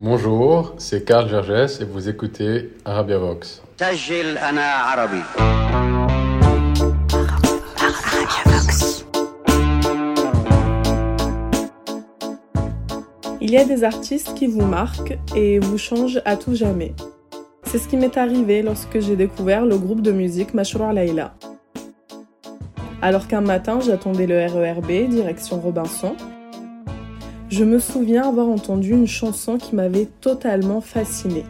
Bonjour, c'est Karl Gerges et vous écoutez Arabia Vox. Il y a des artistes qui vous marquent et vous changent à tout jamais. C'est ce qui m'est arrivé lorsque j'ai découvert le groupe de musique Mashrour Laila. Alors qu'un matin j'attendais le RERB direction Robinson, je me souviens avoir entendu une chanson qui m'avait totalement fascinée.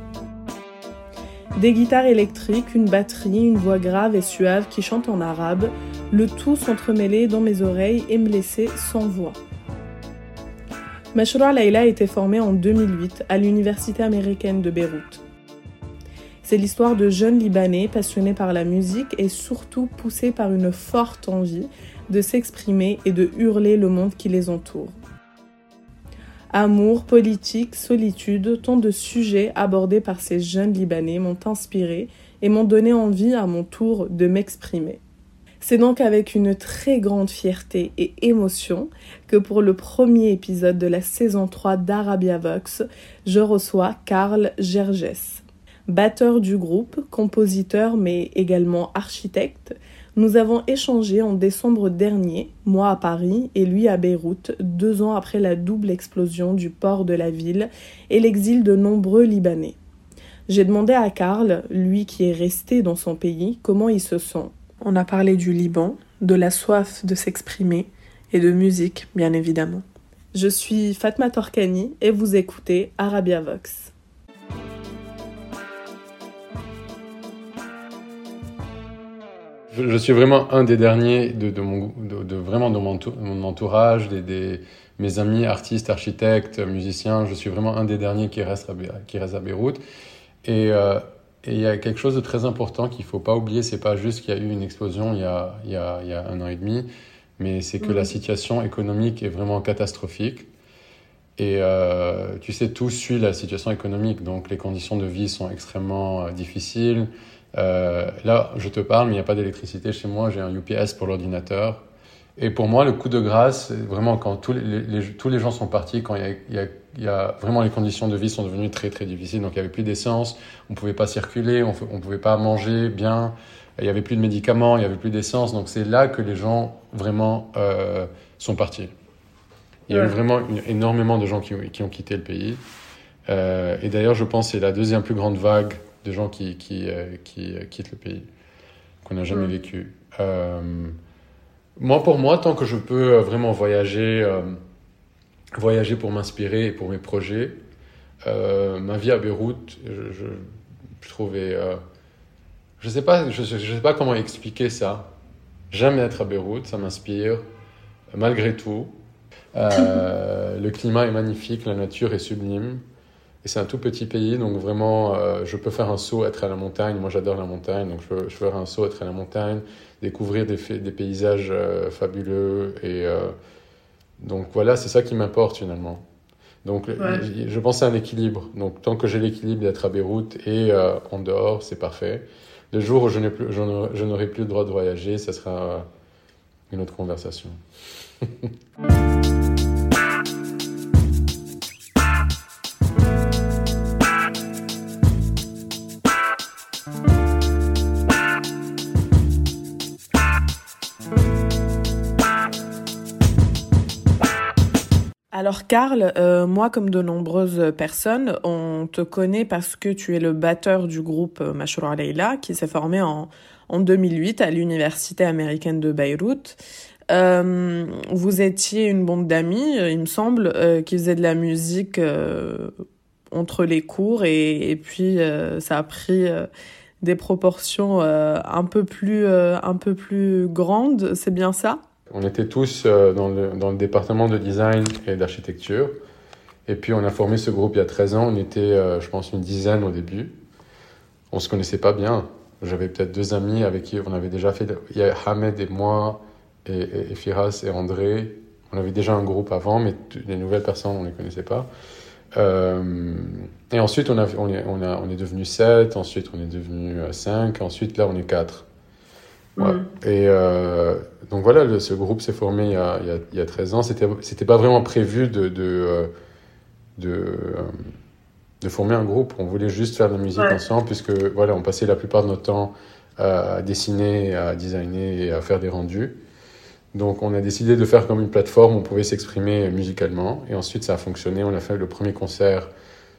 Des guitares électriques, une batterie, une voix grave et suave qui chante en arabe, le tout s'entremêlait dans mes oreilles et me laissait sans voix. Mashroua Laila a été formée en 2008 à l'Université américaine de Beyrouth. C'est l'histoire de jeunes Libanais passionnés par la musique et surtout poussés par une forte envie de s'exprimer et de hurler le monde qui les entoure. Amour, politique, solitude, tant de sujets abordés par ces jeunes Libanais m'ont inspiré et m'ont donné envie à mon tour de m'exprimer. C'est donc avec une très grande fierté et émotion que pour le premier épisode de la saison 3 d'Arabia Vox, je reçois Karl Gerges. Batteur du groupe, compositeur mais également architecte, nous avons échangé en décembre dernier, moi à Paris et lui à Beyrouth, deux ans après la double explosion du port de la ville et l'exil de nombreux Libanais. J'ai demandé à Karl, lui qui est resté dans son pays, comment il se sent. On a parlé du Liban, de la soif de s'exprimer et de musique, bien évidemment. Je suis Fatma Torkani et vous écoutez Arabia Vox. Je, suis vraiment un des derniers de, mon, de, vraiment de mon, entourage, des, mes amis artistes, architectes, musiciens. Je suis vraiment un des derniers qui reste à, qui reste à Beyrouth. Euh, et il y a quelque chose de très important qu'il ne faut pas oublier. C'est pas juste qu'il y a eu une explosion il y a, il y a, il y a un an et demi, mais c'est que la situation économique est vraiment catastrophique. Et euh, tu sais, tout suit la situation économique, donc les conditions de vie sont extrêmement euh, difficiles. Euh, là, je te parle, mais il n'y a pas d'électricité chez moi, j'ai un UPS pour l'ordinateur. Et pour moi, le coup de grâce, vraiment quand tous les, tous les gens sont partis, quand il y, a, il, y a, vraiment les conditions de vie sont devenues très très difficiles, donc il n'y avait plus d'essence, on ne pouvait pas circuler, on ne pouvait pas manger bien, il n'y avait plus de médicaments, il n'y avait plus d'essence, donc c'est là que les gens vraiment euh, sont partis. Il y a eu vraiment énormément de gens qui, qui, ont quitté le pays. Euh, et d'ailleurs, je pense que c'est la deuxième plus grande vague de gens qui, qui, euh, qui euh, quittent le pays, qu'on n'a jamais vécu. Euh, moi, pour moi, tant que je peux vraiment voyager, voyager pour m'inspirer et pour mes projets, ma vie à Beyrouth, je, je, trouvais. je ne sais, pas, je, je, sais pas comment expliquer ça. J'aime être à Beyrouth, ça m'inspire, malgré tout. le climat est magnifique, la nature est sublime. Et c'est un tout petit pays, donc vraiment, euh, je peux faire un saut, être à la montagne. Moi, j'adore la montagne, donc je peux, je faire un saut, être à la montagne, découvrir des, des paysages euh, fabuleux. Et euh, donc voilà, c'est ça qui m'importe finalement. Donc je pense à un équilibre. Donc tant que j'ai l'équilibre d'être à Beyrouth et en dehors, c'est parfait. Le jour où je n'aurai plus le droit de voyager, ça sera une autre conversation. Alors Karl, euh, moi comme de nombreuses personnes, on te connaît parce que tu es le batteur du groupe euh, Mashroua Leila qui s'est formé en, en 2008 à l'université américaine de Beyrouth. Euh, vous étiez une bande d'amis, il me semble, qui faisaient de la musique entre les cours et, et puis ça a pris des proportions un peu plus un peu plus grandes, c'est bien ça? On était tous euh, dans le, département de design et d'architecture. Et puis on a formé ce groupe il y a 13 ans. On était, euh, je pense, une dizaine au début. On se connaissait pas bien. J'avais peut-être deux amis avec qui on avait déjà fait. Il y a Hamed et moi, et, et, Firas et André. On avait déjà un groupe avant, mais les nouvelles personnes, on ne les connaissait pas. Euh, et ensuite, on, est, on, devenu 7, ensuite on est devenu 5, ensuite là on est 4. Ouais. Mm. Et euh, donc voilà, ce groupe s'est formé il y, a, il, y a, 13 ans. C'était, c'était pas vraiment prévu de, de, euh, de, euh, de former un groupe. On voulait juste faire de la musique ensemble, puisque voilà, on passait la plupart de notre temps à dessiner, à designer et à faire des rendus. Donc on a décidé de faire comme une plateforme où on pouvait s'exprimer musicalement. Et ensuite ça a fonctionné. On a fait le premier concert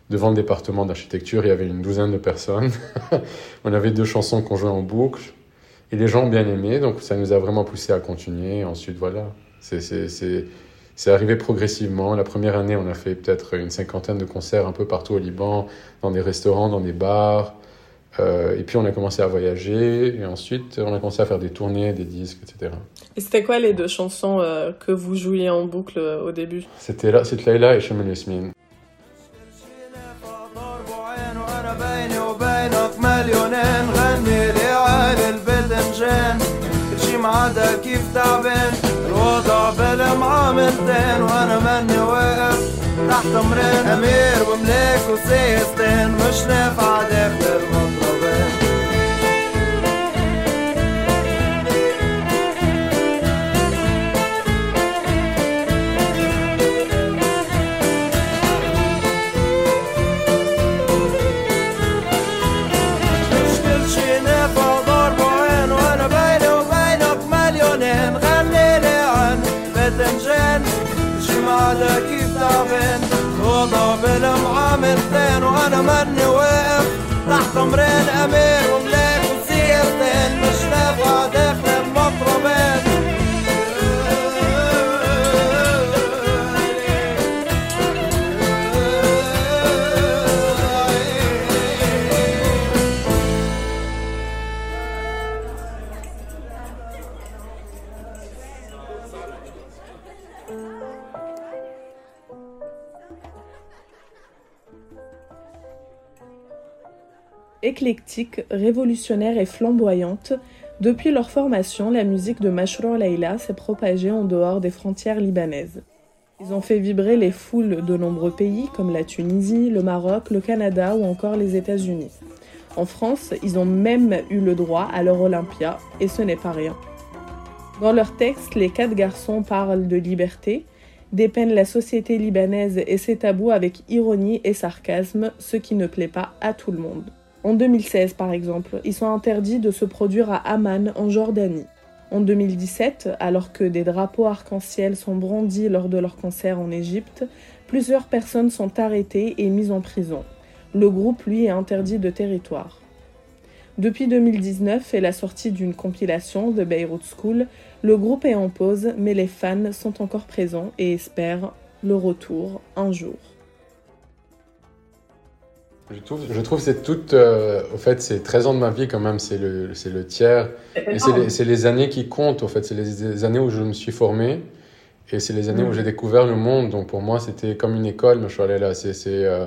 devant le département d'architecture. Il y avait une douzaine de personnes. on avait deux chansons qu'on jouait en boucle. Et les gens ont bien aimé. Donc ça nous a vraiment poussé à continuer. ensuite voilà. C'est arrivé progressivement. La première année, on a fait peut-être une cinquantaine de concerts un peu partout au Liban, dans des restaurants, dans des bars. Euh, et puis on a commencé à voyager, et ensuite on a commencé à faire des tournées, des disques, etc. Et c'était quoi les deux chansons euh, que vous jouiez en boucle euh, au début? C'était là, c'est Layla et كيف تعبان الوضع بلا معاملتين وأنا ماني واقف تحت امرين. امير وملاك وسيستان مش نافع داخل المطلع الرياضة بلا معامل تاني وأنا مني واقف تحت أمرين أمير ومن éclectique, révolutionnaire et flamboyante, depuis leur formation, la musique de Mashrour Leila s'est propagée en dehors des frontières libanaises. Ils ont fait vibrer les foules de nombreux pays comme la Tunisie, le Maroc, le Canada ou encore les États-Unis. En France, ils ont même eu le droit à leur Olympia, et ce n'est pas rien. Dans leurs textes, les quatre garçons parlent de liberté, dépeignent la société libanaise et ses tabous avec ironie et sarcasme, ce qui ne plaît pas à tout le monde. En 2016, par exemple, ils sont interdits de se produire à Amman, en Jordanie. En 2017, alors que des drapeaux arc-en-ciel sont brandis lors de leur concert en Égypte, plusieurs personnes sont arrêtées et mises en prison. Le groupe, lui, est interdit de territoire. Depuis 2019 et la sortie d'une compilation de Beirut School, le groupe est en pause, mais les fans sont encore présents et espèrent le retour un jour. Je trouve, je trouve c'est tout, euh, au fait, c'est 13 ans de ma vie quand même, c'est le, c'est le tiers. Et c'est les, c'est les années qui comptent, au fait, c'est les, années où je me suis formé et c'est les années où mm. j'ai découvert le monde. Donc pour moi, c'était comme une école, mais je suis allé là. C'est, c'est, euh,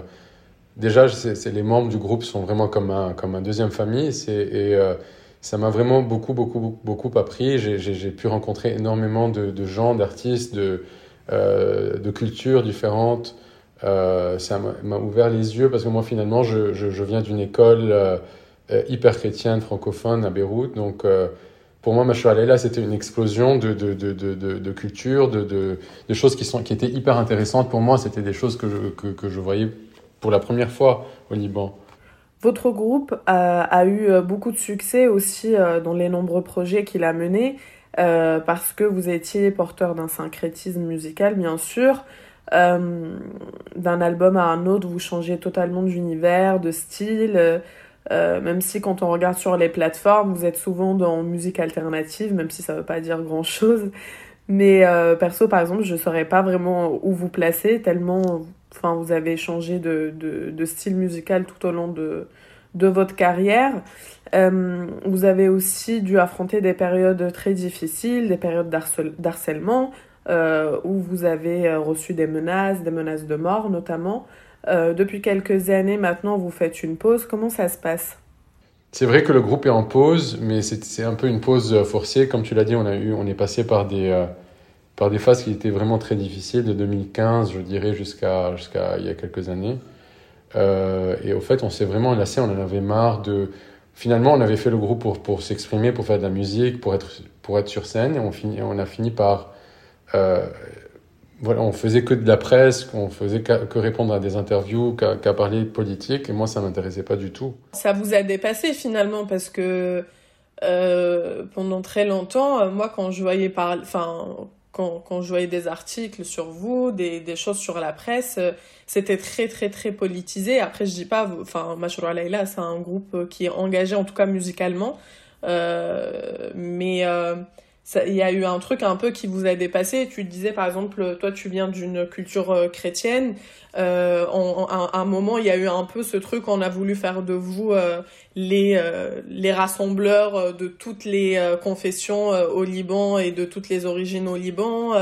déjà, c'est, les membres du groupe sont vraiment comme un, comme un deuxième famille. C'est, et euh, ça m'a vraiment beaucoup, beaucoup, beaucoup appris. J'ai, j'ai, j'ai pu rencontrer énormément de, de gens, d'artistes, de, de cultures différentes. Euh, ça m'a ouvert les yeux parce que moi finalement je, viens d'une école euh, euh, hyper chrétienne francophone à Beyrouth. Donc pour moi là c'était une explosion de, culture de, choses qui, étaient hyper intéressantes pour moi. C'était des choses que je, que, que, je voyais pour la première fois au Liban. Votre groupe a, a eu beaucoup de succès aussi dans les nombreux projets qu'il a menés parce que vous étiez porteur d'un syncrétisme musical bien sûr euh, d'un album à un autre, vous changez totalement d'univers, de style. Euh, même si quand on regarde sur les plateformes, vous êtes souvent dans musique alternative, même si ça veut pas dire grand chose. Mais euh, perso, par exemple, je saurais pas vraiment où vous placer, tellement vous avez changé de, de, de style musical tout au long de, de votre carrière. vous avez aussi dû affronter des périodes très difficiles, des périodes d'harcèlement, euh, où vous avez euh, reçu des menaces, des menaces de mort notamment. Euh, depuis quelques années maintenant, vous faites une pause. Comment ça se passe? C'est vrai que le groupe est en pause, mais c'est un peu une pause forcée. Comme tu l'as dit, on, a eu, on est passé par des, par des phases qui étaient vraiment très difficiles, de 2015, je dirais, jusqu'à jusqu'à il y a quelques années. et au fait, on s'est vraiment lassé, on en avait marre de... Finalement, on avait fait le groupe pour, pour s'exprimer, pour faire de la musique, pour être, pour être sur scène, et on, finit, on a fini par voilà, on faisait que de la presse, on faisait que répondre à des interviews, qu'à parler politique, et moi, ça m'intéressait pas du tout. Ça vous a dépassé finalement, parce que euh, pendant très longtemps, euh, moi, quand je voyais par, enfin, quand, quand, je voyais des articles sur vous, des, des choses sur la presse, euh, c'était très, très, très politisé. Après, je dis pas, enfin, Mashoura Laila, c'est un groupe qui est engagé, en tout cas musicalement, euh, mais euh, il y a eu un truc un peu qui vous a dépassé. Tu disais par exemple, toi tu viens d'une culture euh, chrétienne. Euh, un, moment, il y a eu un peu ce truc, on a voulu faire de vous euh, les euh, les rassembleurs de toutes les confessions au Liban et de toutes les origines au Liban.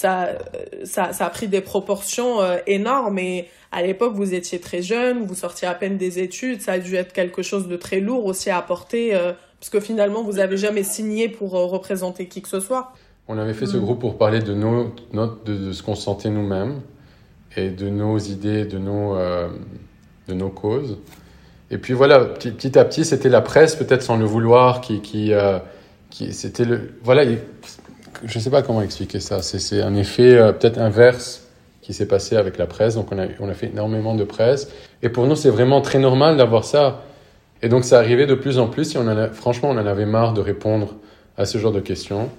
Ça, ça ça a pris des proportions énormes. Et à l'époque, vous étiez très jeune, vous sortiez à peine des études. Ça a dû être quelque chose de très lourd aussi à apporter parce que finalement, vous n'avez jamais signé pour euh, représenter qui que ce soit. On avait fait ce mm. groupe pour parler de, nos, de, ce qu'on sentait nous-mêmes et de nos idées, de nos, euh, de nos causes. Et puis voilà, petit, petit à petit, c'était la presse, peut-être sans le vouloir, qui, qui, euh, qui c'était le, voilà, je ne sais pas comment expliquer ça. C'est un effet peut-être inverse qui s'est passé avec la presse. Donc on a, on a fait énormément de presse. Et pour nous, c'est vraiment très normal d'avoir ça. Et donc ça arrivait de plus en plus et on en franchement on en avait marre de répondre à ce genre de questions.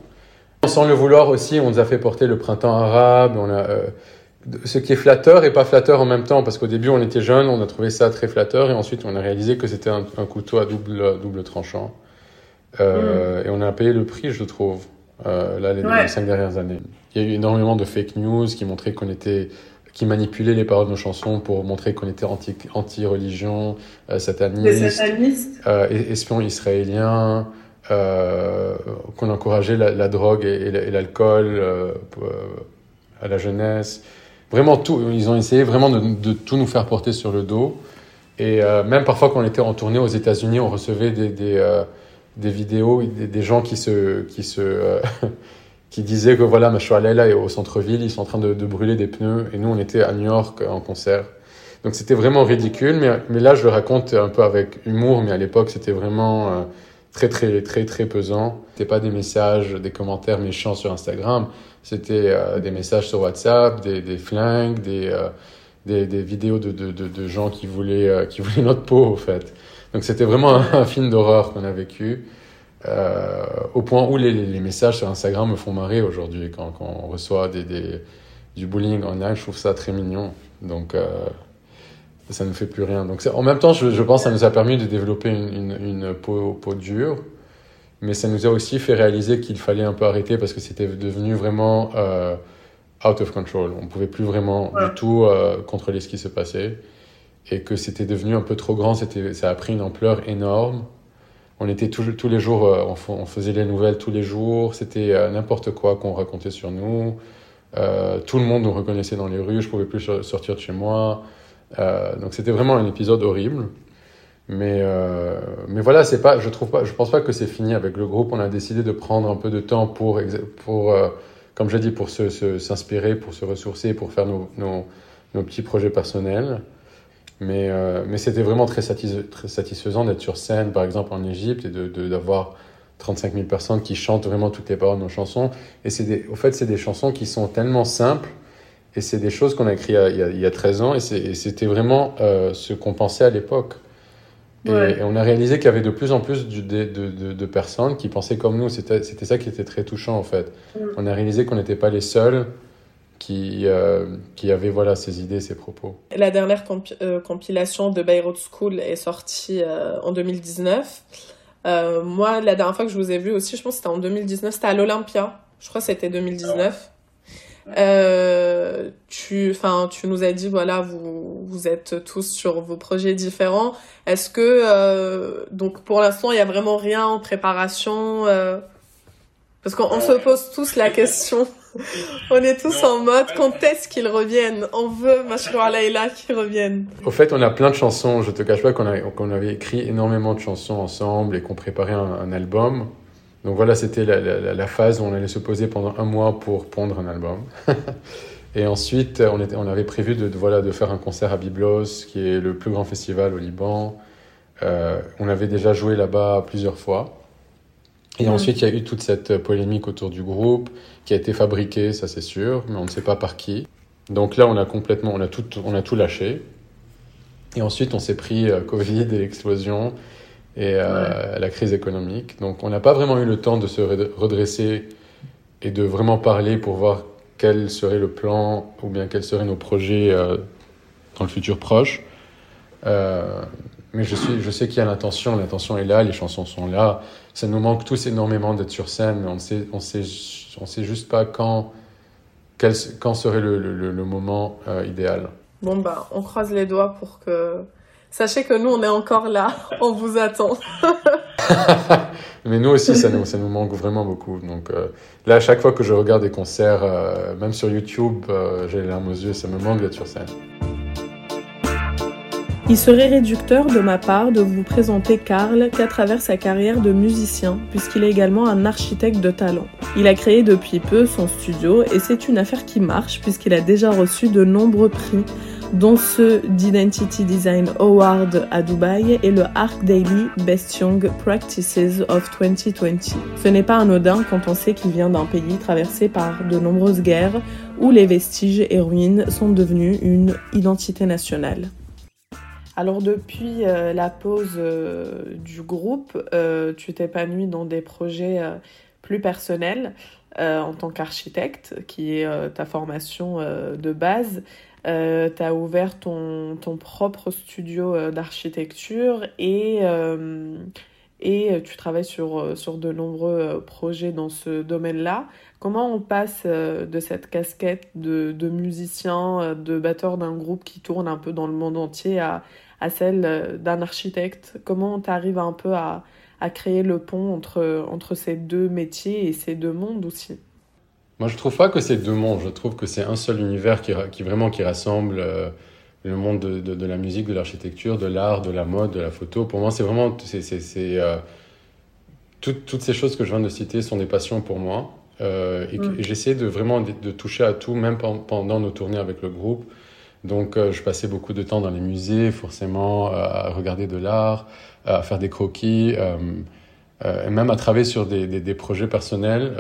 Sans le vouloir aussi, on nous a fait porter le printemps arabe. On a, euh, ce qui est flatteur et pas flatteur en même temps, parce qu'au début on était jeunes, on a trouvé ça très flatteur et ensuite on a réalisé que c'était un, couteau à double, double tranchant. Euh, mm. Et on a payé le prix, je trouve, euh, là les, cinq dernières années. Il y a eu énormément de fake news qui montraient qu'on était qui manipulait les paroles de nos chansons pour montrer qu'on était anti-religion, euh, sataniste, euh, espion israélien, qu'on encourageait la, drogue et, l'alcool à la jeunesse. Vraiment tout, ils ont essayé vraiment de, tout nous faire porter sur le dos. Et même parfois quand on était en tournée aux États-Unis, on recevait des, des, des vidéos, des, gens qui se, qui se qui disait que voilà, Laila est au centre-ville, ils sont en train de, brûler des pneus, et nous on était à New York en concert. Donc c'était vraiment ridicule, mais, mais là je le raconte un peu avec humour, mais à l'époque c'était vraiment euh, très très très très pesant. C'était pas des messages, des commentaires méchants sur Instagram, c'était euh, des messages sur WhatsApp, des, flingues, des, euh, des, des, vidéos de, de, de, de, gens qui voulaient, qui voulaient notre peau au fait. Donc c'était vraiment un, un film d'horreur qu'on a vécu. Euh, au point où les, les, messages sur Instagram me font marrer aujourd'hui. Quand, quand, on reçoit des, des, du bullying en ligne, je trouve ça très mignon. Donc, euh, ça ne fait plus rien. Donc, en même temps, je, je, pense que ça nous a permis de développer une, une, une peau, peau, dure. Mais ça nous a aussi fait réaliser qu'il fallait un peu arrêter parce que c'était devenu vraiment euh, out of control. On ne pouvait plus vraiment du tout contrôler ce qui se passait. Et que c'était devenu un peu trop grand. Ça a pris une ampleur énorme on était tous les jours, euh, on, faisait les nouvelles tous les jours, c'était euh, n'importe quoi qu'on racontait sur nous. Euh, tout le monde nous reconnaissait dans les rues, je pouvais plus sortir de chez moi. donc c'était vraiment un épisode horrible. Mais, mais voilà, c'est pas, je trouve pas, je pense pas que c'est fini avec le groupe. On a décidé de prendre un peu de temps pour, pour comme je dis, pour s'inspirer, pour se ressourcer, pour faire nos, nos petits projets personnels. Mais, euh, mais c'était vraiment très, très satisfaisant d'être sur scène, par exemple en Égypte, et d'avoir de, 35 000 personnes qui chantent vraiment toutes les paroles de nos chansons. Et c'est au fait, c'est des chansons qui sont tellement simples, et c'est des choses qu'on a écrites il, il, y a 13 ans, et c'était vraiment euh, ce qu'on pensait à l'époque. Et, on a réalisé qu'il y avait de plus en plus de, de, de, personnes qui pensaient comme nous. C'était ça qui était très touchant, en fait. Mm. On a réalisé qu'on n'était pas les seuls qui, euh, qui avait voilà, ses idées, ses propos. La dernière euh, compilation de Beirut School est sortie euh, en 2019. moi, la dernière fois que je vous ai vu aussi, je pense que c'était en 2019, c'était à l'Olympia. Je crois que c'était 2019. tu, enfin, tu nous as dit, voilà, vous, vous êtes tous sur vos projets différents. Est-ce que, donc, pour l'instant, il y a vraiment rien en préparation Parce qu'on se pose tous la question. On est tous en mode quand est-ce qu'ils reviennent? On veut Mashroua Laila qu'ils reviennent. Au fait, on a plein de chansons. Je te cache pas qu'on avait écrit énormément de chansons ensemble et qu'on préparait un, album. Donc voilà, c'était la, phase où on allait se poser pendant un mois pour pondre un album. et ensuite, on, était, on avait prévu de, voilà, de faire un concert à Byblos, qui est le plus grand festival au Liban. Euh, on avait déjà joué là-bas plusieurs fois. Et ensuite, il y a eu toute cette polémique autour du groupe qui a été fabriquée, ça c'est sûr, mais on ne sait pas par qui. Donc là, on a complètement, on a tout, on a tout lâché. Et ensuite, on s'est pris euh, Covid et l'explosion et euh, la crise économique. Donc, on n'a pas vraiment eu le temps de se redresser et de vraiment parler pour voir quel serait le plan ou bien quels seraient nos projets euh, dans le futur proche. Mais je, suis, je sais qu'il y a l'intention, l'intention est là, les chansons sont là. Ça nous manque tous énormément d'être sur scène, on sait, on sait, on sait juste pas quand, quel, quand serait le, le, le moment euh, idéal. Bon bah, on croise les doigts pour que. Sachez que nous, on est encore là, on vous attend. Mais nous aussi, ça nous, ça nous manque vraiment beaucoup. Donc euh, là, à chaque fois que je regarde des concerts, euh, même sur YouTube, j'ai les larmes aux yeux, ça me manque d'être sur scène. Il serait réducteur de ma part de vous présenter Karl qu'à travers sa carrière de musicien, puisqu'il est également un architecte de talent. Il a créé depuis peu son studio et c'est une affaire qui marche puisqu'il a déjà reçu de nombreux prix, dont ceux d'Identity Design Award à Dubaï et le Arc Daily Best Young Practices of 2020. Ce n'est pas anodin quand on sait qu'il vient d'un pays traversé par de nombreuses guerres où les vestiges et ruines sont devenus une identité nationale. Alors depuis euh, la pause euh, du groupe, euh, tu t'épanouis dans des projets plus personnels en tant qu'architecte, qui est ta formation de base. tu as ouvert ton, propre studio d'architecture et, et tu travailles sur, sur de nombreux projets dans ce domaine-là. Comment on passe de cette casquette de, de musicien, de batteur d'un groupe qui tourne un peu dans le monde entier à, à celle euh, d'un architecte Comment tu arrives un peu à, à, créer le pont entre, entre ces deux métiers et ces deux mondes aussi? Moi, je trouve pas que c'est deux mondes. Je trouve que c'est un seul univers qui, qui vraiment qui rassemble euh, le monde de, de, la musique, de l'architecture, de l'art, de la mode, de la photo. Pour moi, c'est vraiment c'est, c'est, euh, toutes, toutes ces choses que je viens de citer sont des passions pour moi. Euh, et, mm. j'essaie de vraiment de, de, toucher à tout, même pendant nos tournées avec le groupe. Donc, euh, je passais beaucoup de temps dans les musées, forcément, euh, à regarder de l'art, à faire des croquis, euh, et même à travailler sur des, des, projets personnels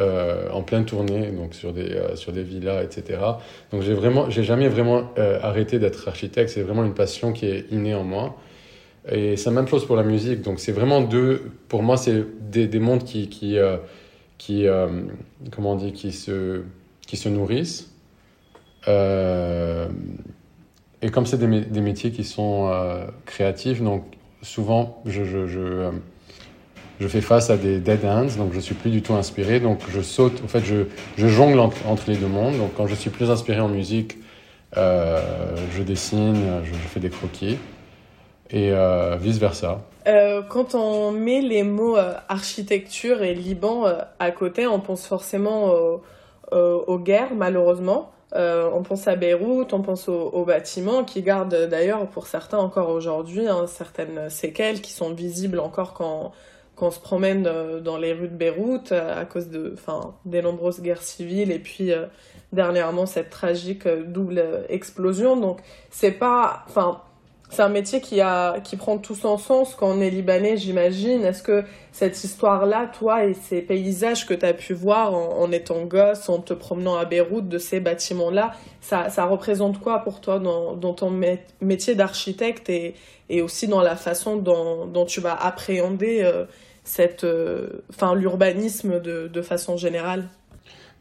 en pleine tournée, donc sur des, sur des villas, etc. Donc, j'ai vraiment, j'ai jamais vraiment arrêté d'être architecte. C'est vraiment une passion qui est innée en moi. Et c'est la même chose pour la musique. Donc, c'est vraiment deux, pour moi, c'est des, des mondes qui, qui, qui comment on dit, qui se, qui se nourrissent. Et comme c'est des, métiers qui sont euh, créatifs, donc souvent je, je, euh, je, fais face à des dead ends, donc je suis plus du tout inspiré, donc je saute, en fait je, je jongle entre, les deux mondes, donc quand je suis plus inspiré en musique, euh, je dessine, je, fais des croquis, et vice-versa. Quand on met les mots architecture et Liban à côté, on pense forcément aux guerres, malheureusement. Euh, on pense à Beyrouth, on pense aux, bâtiments qui gardent d'ailleurs pour certains encore aujourd'hui hein, certaines séquelles qui sont visibles encore quand, quand on se promène euh, dans les rues de Beyrouth euh, à cause de, des nombreuses guerres civiles et puis dernièrement cette tragique double explosion. Donc c'est pas, c'est un métier qui, a, qui prend tout son sens quand on est libanais, j'imagine. Est-ce que cette histoire-là, toi et ces paysages que tu as pu voir en, étant gosse, en te promenant à Beyrouth, de ces bâtiments-là, ça, représente quoi pour toi dans, ton métier d'architecte et, et, aussi dans la façon dont, tu vas appréhender euh, euh, l'urbanisme de, de façon générale?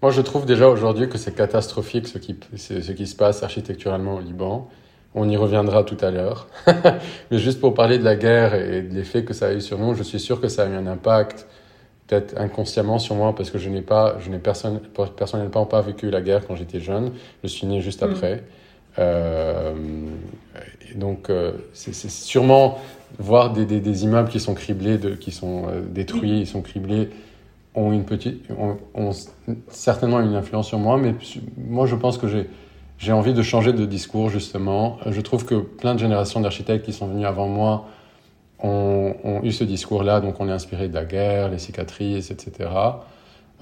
Moi, je trouve déjà aujourd'hui que c'est catastrophique ce qui, ce qui se passe architecturalement au Liban. On y reviendra tout à l'heure. Mais juste pour parler de la guerre et de l'effet que ça a eu sur nous, je suis sûr que ça a eu un impact, peut-être inconsciemment sur moi, parce que je n'ai pas, je n'ai personne, personnellement pas vécu la guerre quand j'étais jeune. Je suis né juste mm. après. Euh, donc, euh, c'est sûrement voir des, des, des, immeubles qui sont criblés, de, qui sont euh, détruits, ils sont criblés, ont une petite, ont, ont certainement une influence sur moi. Mais moi, je pense que j'ai j'ai envie de changer de discours justement. Je trouve que plein de générations d'architectes qui sont venus avant moi ont, ont eu ce discours-là, donc on est inspiré de la guerre, les cicatrices, etc.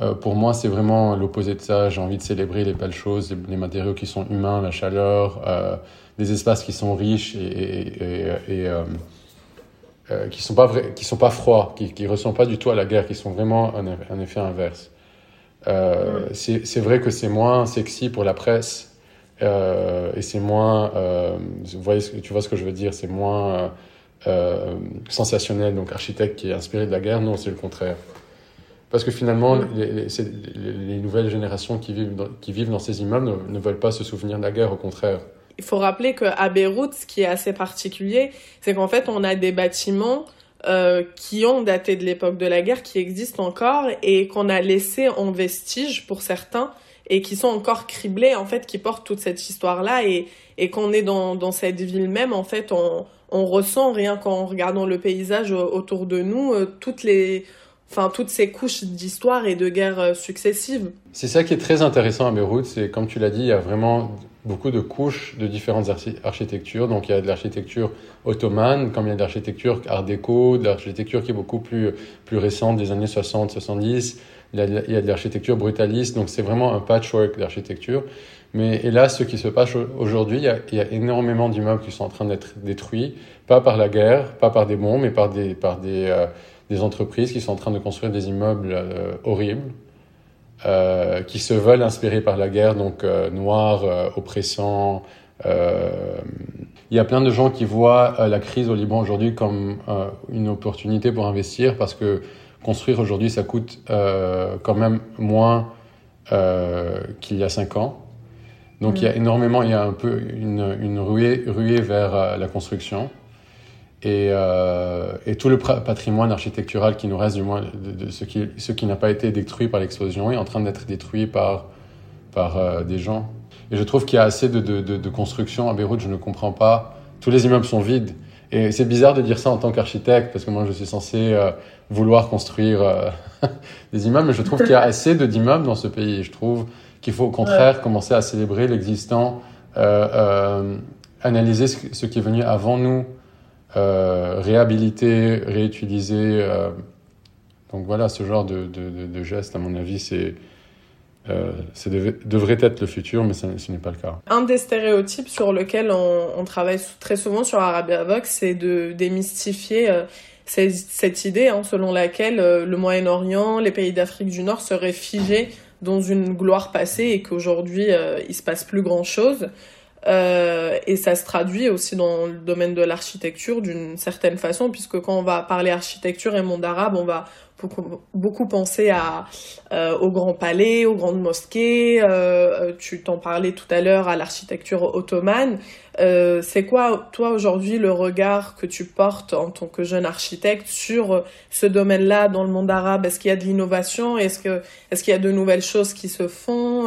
Euh, pour moi, c'est vraiment l'opposé de ça. J'ai envie de célébrer les belles choses, les, matériaux qui sont humains, la chaleur, euh, des espaces qui sont riches et, et, et, et, euh, euh, qui sont pas vrais, qui sont pas froids, qui, qui ressemblent pas du tout à la guerre, qui sont vraiment un, un effet inverse. Euh, C'est vrai que c'est moins sexy pour la presse euh, et c'est moins, euh, vous voyez, tu vois ce que je veux dire, c'est moins euh, sensationnel. Donc architecte qui est inspiré de la guerre, non, c'est le contraire. Parce que finalement, les, les, les, nouvelles générations qui vivent dans, qui vivent dans ces immeubles ne, ne, veulent pas se souvenir de la guerre, au contraire. Il faut rappeler qu'à Beyrouth, ce qui est assez particulier, c'est qu'en fait, on a des bâtiments euh, qui ont daté de l'époque de la guerre, qui existent encore et qu'on a laissés en vestige pour certains et qui sont encore criblés, en fait, qui portent toute cette histoire-là et, et qu'on est dans, dans cette ville même, en fait, on, on ressent rien qu'en regardant le paysage autour de nous, euh, toutes les enfin toutes ces couches d'histoire et de guerres euh, successives. C'est ça qui est très intéressant à Beyrouth, c'est comme tu l'as dit, il y a vraiment beaucoup de couches de différentes architectures. Donc il y a de l'architecture ottomane, comme il y a de l'architecture art déco, de l'architecture qui est beaucoup plus, plus récente des années 60, 70. Il y a de l'architecture brutaliste, donc c'est vraiment un patchwork d'architecture. Mais hélas, ce qui se passe aujourd'hui, il, y a énormément d'immeubles qui sont en train d'être détruits, pas par la guerre, pas par des bombes, mais par des, par des, euh, entreprises qui sont en train de construire des immeubles euh, horribles, euh, qui se veulent inspirés par la guerre, donc noirs, oppressants. Il y a plein de gens qui voient la crise au Liban aujourd'hui comme une opportunité pour investir parce que construire aujourd'hui, ça coûte quand même moins qu'il y a cinq ans. Donc il y a mm. énormément, il y a un peu une, une ruée, ruée vers la construction. Et, euh, et, tout le patrimoine architectural qui nous reste, du moins de, de ce qui, ce qui n'a pas été détruit par l'explosion, est en train d'être détruit par, par euh, des gens. Et je trouve qu'il y a assez de, de, de, construction à Beyrouth, je ne comprends pas. Tous les immeubles sont vides. Et c'est bizarre de dire ça en tant qu'architecte, parce que moi je suis censé euh, vouloir construire euh, des immeubles, mais je trouve qu'il y a assez d'immeubles dans ce pays. Et je trouve qu'il faut au contraire ouais. commencer à célébrer l'existant, analyser ce, ce, qui est venu avant nous euh, réhabiliter, réutiliser. Euh, donc voilà, ce genre de, de, de, geste, à mon avis, c'est euh, ça devrait être le futur, mais ce n'est pas le cas. Un des stéréotypes sur lequel on, travaille très souvent sur Arabia Vox, c'est de démystifier euh, cette, idée hein, selon laquelle euh, le Moyen-Orient, les pays d'Afrique du Nord seraient figés dans une gloire passée et qu'aujourd'hui euh, il se passe plus grand chose. Euh, et ça se traduit aussi dans le domaine de l'architecture d'une certaine façon, puisque quand on va parler architecture et monde arabe, on va beaucoup, penser à, euh, aux grands palais, aux grandes mosquées. Euh, tu t'en parlais tout à l'heure à l'architecture ottomane. C'est quoi, toi, aujourd'hui, le regard que tu portes en tant que jeune architecte sur ce domaine-là dans le monde arabe? Est-ce qu'il y a de l'innovation? Est-ce qu'il y a de nouvelles choses qui se font?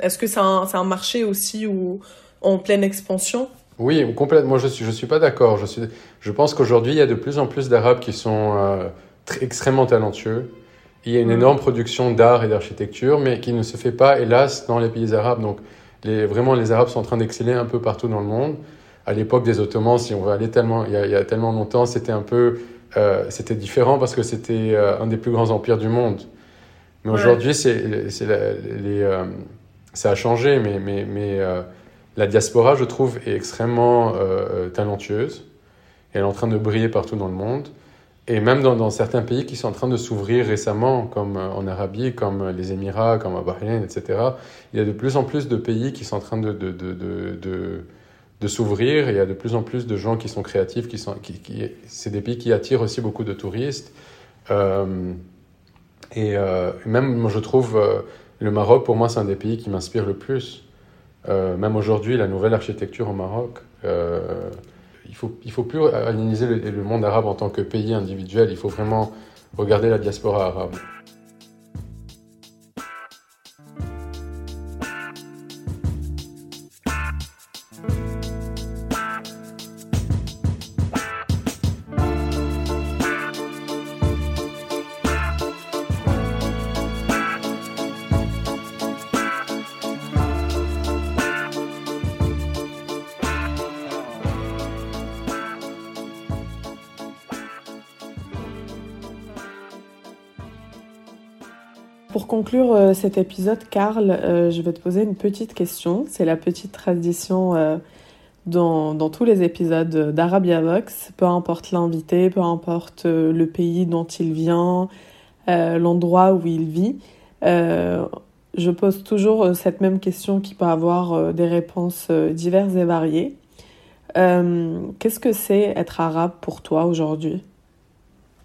Est-ce que c'est un, un marché aussi où en pleine expansion Oui, complètement. Je ne suis, je suis pas d'accord. Je, suis, je pense qu'aujourd'hui, il y a de plus en plus d'Arabes qui sont euh, très, extrêmement talentueux. Il y a une mmh. énorme production d'art et d'architecture, mais qui ne se fait pas, hélas, dans les pays arabes. Donc, les, vraiment, les Arabes sont en train d'exceller un peu partout dans le monde. À l'époque des Ottomans, si on veut aller tellement, il y a, il y a tellement longtemps, c'était un peu, euh, c'était différent parce que c'était euh, un des plus grands empires du monde. Mais ouais. aujourd'hui, c'est, c'est les, euh, ça a changé, mais, mais, mais la diaspora, je trouve, est extrêmement euh, euh, talentueuse. Elle est en train de briller partout dans le monde. Et même dans, certains pays qui sont en train de s'ouvrir récemment, comme euh, en Arabie, comme les Émirats, comme à Bahreïn, etc., il y a de plus en plus de pays qui sont en train de, de, de, s'ouvrir. Il y a de plus en plus de gens qui sont créatifs. Qui sont, c'est des pays qui attirent aussi beaucoup de touristes. Et même, je trouve, le Maroc, pour moi, c'est un des pays qui m'inspire le plus. Euh, même aujourd'hui, la nouvelle architecture au Maroc, euh, il faut, il faut plus analyser le, monde arabe en tant que pays individuel, il faut vraiment regarder la diaspora arabe. Conclure euh, cet épisode, Karl, euh, je vais te poser une petite question. C'est la petite tradition euh, dans tous les épisodes d'Arabia Vox, peu importe l'invité, peu importe le pays dont il vient, l'endroit où il vit. je pose toujours cette même question qui peut avoir des réponses diverses et variées. Qu'est-ce que c'est être arabe pour toi aujourd'hui?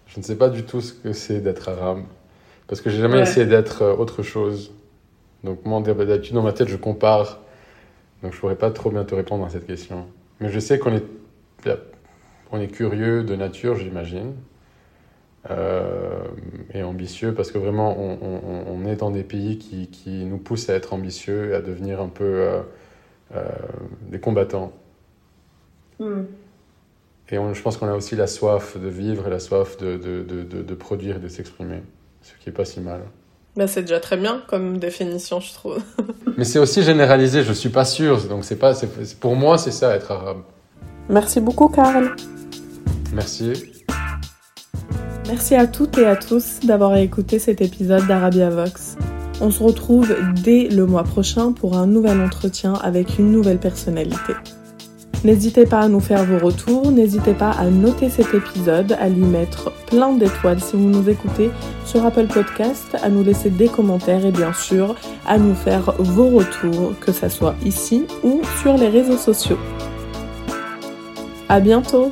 Je ne sais pas du tout ce que c'est d'être arabe. Parce que j'ai jamais essayé d'être euh, autre chose. Donc moi, d'habitude, dans ma tête, je compare. Donc je pourrais pas trop bien te répondre à cette question. Mais je sais qu'on est, on est curieux de nature, j'imagine. Euh, et ambitieux parce que vraiment on, on, est dans des pays qui, qui, nous poussent à être ambitieux et à devenir un peu euh, des combattants. Hmm. Et je pense qu'on a aussi la soif de vivre et la soif de, de, de, de produire et de s'exprimer ce qui est pas si mal. Bah, c'est déjà très bien comme définition, je trouve. Mais c'est aussi généralisé, je suis pas sûr. Donc c'est pas, pour moi, c'est ça être arabe. Merci beaucoup, Karl. Merci. Merci à toutes et à tous d'avoir écouté cet épisode d'Arabia Vox. On se retrouve dès le mois prochain pour un nouvel entretien avec une nouvelle personnalité. N'hésitez pas à nous faire vos retours, n'hésitez pas à noter cet épisode, à lui mettre plein d'étoiles si vous nous écoutez sur Apple Podcast, à nous laisser des commentaires et bien sûr à nous faire vos retours, que ce soit ici ou sur les réseaux sociaux. À bientôt!